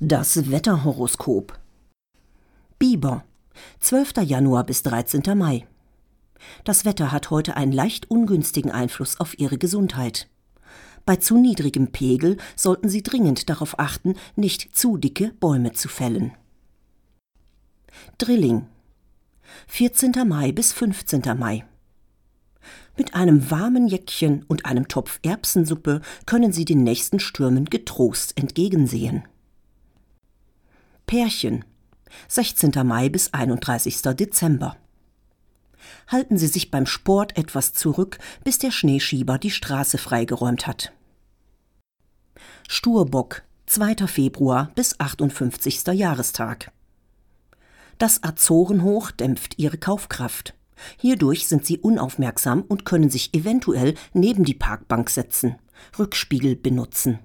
Das Wetterhoroskop. Biber. 12. Januar bis 13. Mai. Das Wetter hat heute einen leicht ungünstigen Einfluss auf Ihre Gesundheit. Bei zu niedrigem Pegel sollten Sie dringend darauf achten, nicht zu dicke Bäume zu fällen. Drilling. 14. Mai bis 15. Mai. Mit einem warmen Jäckchen und einem Topf Erbsensuppe können Sie den nächsten Stürmen getrost entgegensehen. Pärchen 16. Mai bis 31. Dezember. Halten Sie sich beim Sport etwas zurück, bis der Schneeschieber die Straße freigeräumt hat. Sturbock 2. Februar bis 58. Jahrestag. Das Azorenhoch dämpft Ihre Kaufkraft. Hierdurch sind Sie unaufmerksam und können sich eventuell neben die Parkbank setzen. Rückspiegel benutzen.